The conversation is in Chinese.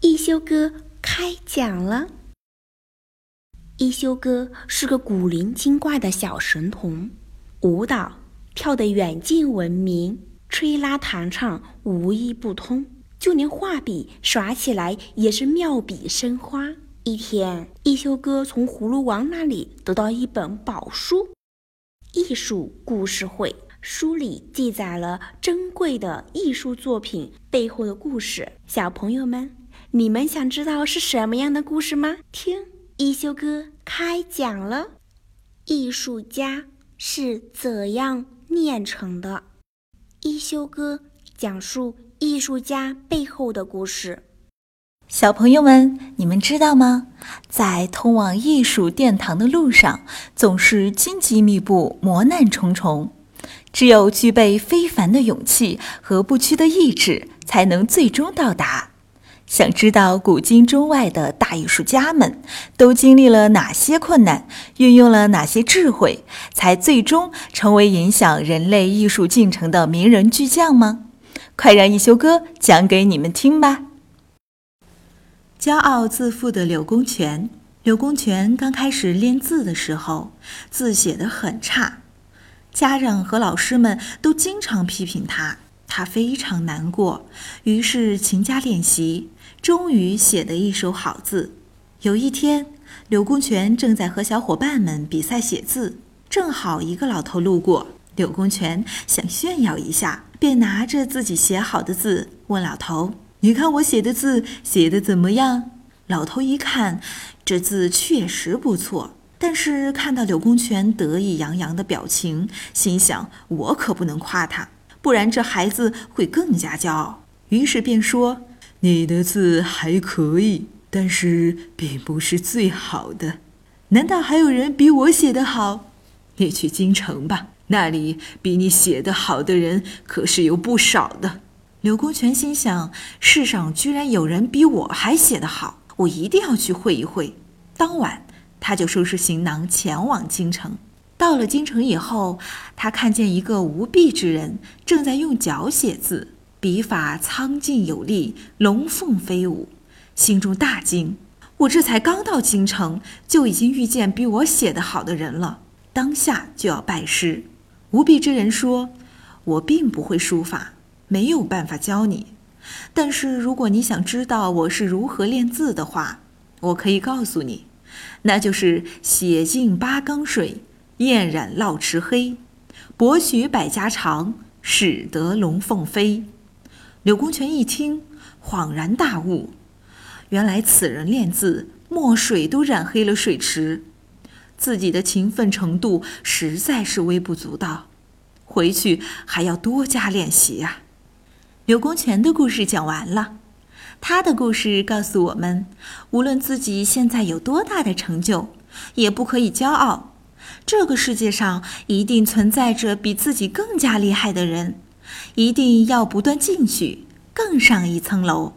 一休哥开讲了。一休哥是个古灵精怪的小神童，舞蹈跳得远近闻名，吹拉弹唱无一不通，就连画笔耍起来也是妙笔生花。一天，一休哥从葫芦王那里得到一本宝书《艺术故事会》，书里记载了珍贵的艺术作品背后的故事。小朋友们，你们想知道是什么样的故事吗？听。一休哥开讲了，艺术家是怎样炼成的？一休哥讲述艺术家背后的故事。小朋友们，你们知道吗？在通往艺术殿堂的路上，总是荆棘密布、磨难重重。只有具备非凡的勇气和不屈的意志，才能最终到达。想知道古今中外的大艺术家们都经历了哪些困难，运用了哪些智慧，才最终成为影响人类艺术进程的名人巨匠吗？快让一休哥讲给你们听吧。骄傲自负的柳公权，柳公权刚开始练字的时候，字写得很差，家长和老师们都经常批评他，他非常难过，于是勤加练习。终于写得一手好字。有一天，柳公权正在和小伙伴们比赛写字，正好一个老头路过。柳公权想炫耀一下，便拿着自己写好的字问老头：“你看我写的字写得怎么样？”老头一看，这字确实不错，但是看到柳公权得意洋洋的表情，心想：“我可不能夸他，不然这孩子会更加骄傲。”于是便说。你的字还可以，但是并不是最好的。难道还有人比我写的好？你去京城吧，那里比你写的好的人可是有不少的。刘公权心想：世上居然有人比我还写得好，我一定要去会一会。当晚，他就收拾行囊前往京城。到了京城以后，他看见一个无臂之人正在用脚写字。笔法苍劲有力，龙凤飞舞，心中大惊。我这才刚到京城，就已经遇见比我写得好的人了，当下就要拜师。无臂之人说：“我并不会书法，没有办法教你。但是如果你想知道我是如何练字的话，我可以告诉你，那就是写尽八缸水，艳染烙池黑，博取百家长，使得龙凤飞。”柳公权一听，恍然大悟，原来此人练字，墨水都染黑了水池，自己的勤奋程度实在是微不足道，回去还要多加练习呀。柳公权的故事讲完了，他的故事告诉我们，无论自己现在有多大的成就，也不可以骄傲，这个世界上一定存在着比自己更加厉害的人。一定要不断进取，更上一层楼。